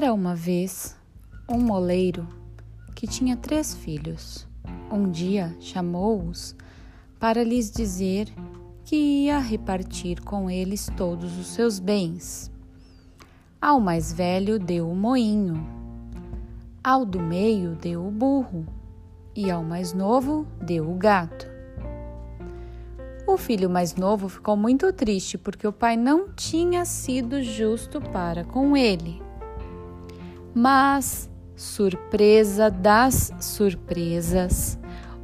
Era uma vez um moleiro que tinha três filhos. Um dia chamou-os para lhes dizer que ia repartir com eles todos os seus bens. Ao mais velho deu o moinho, ao do meio deu o burro e ao mais novo deu o gato. O filho mais novo ficou muito triste porque o pai não tinha sido justo para com ele. Mas, surpresa das surpresas,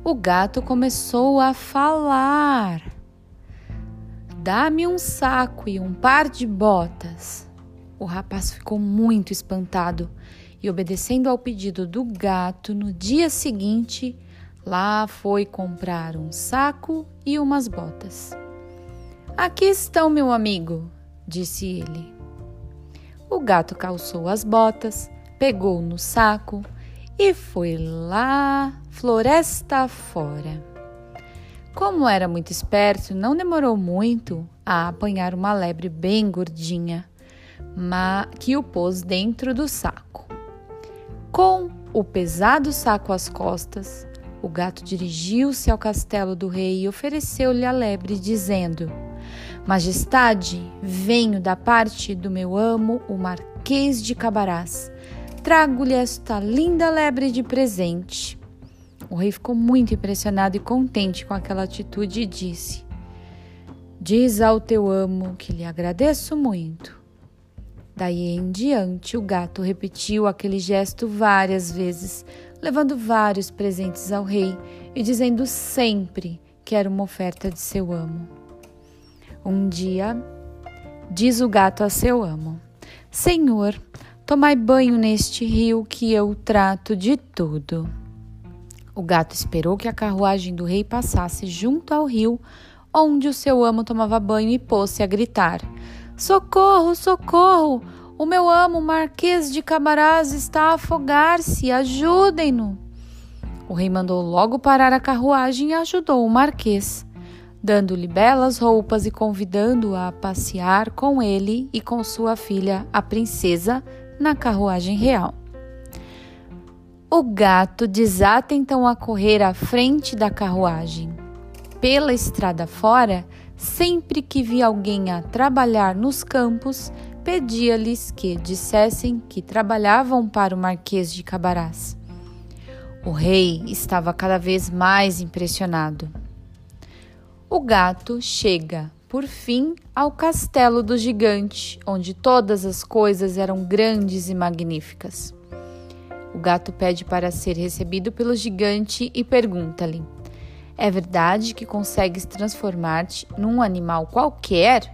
o gato começou a falar. Dá-me um saco e um par de botas. O rapaz ficou muito espantado e, obedecendo ao pedido do gato, no dia seguinte, lá foi comprar um saco e umas botas. Aqui estão, meu amigo, disse ele. O gato calçou as botas, pegou no saco e foi lá, floresta fora. Como era muito esperto, não demorou muito a apanhar uma lebre bem gordinha, que o pôs dentro do saco. Com o pesado saco às costas, o gato dirigiu-se ao castelo do rei e ofereceu-lhe a lebre, dizendo: Majestade, venho da parte do meu amo, o Marquês de Cabarás. Trago-lhe esta linda lebre de presente. O rei ficou muito impressionado e contente com aquela atitude e disse: Diz ao teu amo que lhe agradeço muito. Daí em diante, o gato repetiu aquele gesto várias vezes, levando vários presentes ao rei e dizendo sempre que era uma oferta de seu amo. Um dia, diz o gato a seu amo: Senhor, tomai banho neste rio que eu trato de tudo. O gato esperou que a carruagem do rei passasse junto ao rio, onde o seu amo tomava banho e pôs-se a gritar: Socorro, socorro! O meu amo, Marquês de Camarás, está a afogar-se, ajudem-no! O rei mandou logo parar a carruagem e ajudou o Marquês, dando-lhe belas roupas e convidando-o a passear com ele e com sua filha, a princesa, na carruagem real. O gato desata então a correr à frente da carruagem. Pela estrada fora, sempre que via alguém a trabalhar nos campos, pedia-lhes que dissessem que trabalhavam para o Marquês de Cabarás. O rei estava cada vez mais impressionado. O gato chega, por fim, ao castelo do gigante, onde todas as coisas eram grandes e magníficas. O gato pede para ser recebido pelo gigante e pergunta-lhe: É verdade que consegues transformar-te num animal qualquer?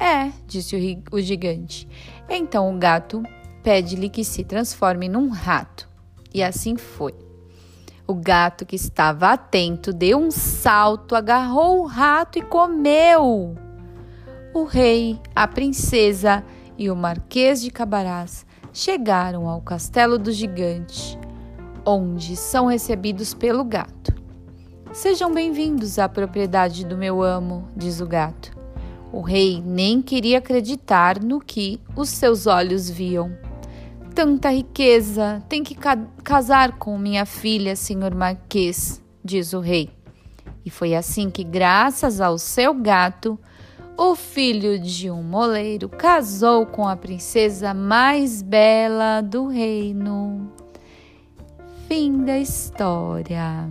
É, disse o, gigante. Então o gato pede-lhe que se transforme num rato. E assim foi. O gato, que estava atento, deu um salto, agarrou o rato e comeu. O rei, a princesa e o marquês de Cabarás chegaram ao castelo do gigante, onde são recebidos pelo gato. Sejam bem-vindos à propriedade do meu amo, diz o gato. O rei nem queria acreditar no que os seus olhos viam. Tanta riqueza, tem que ca casar com minha filha, senhor Marquês, diz o rei. E foi assim que, graças ao seu gato, o filho de um moleiro casou com a princesa mais bela do reino. Fim da história.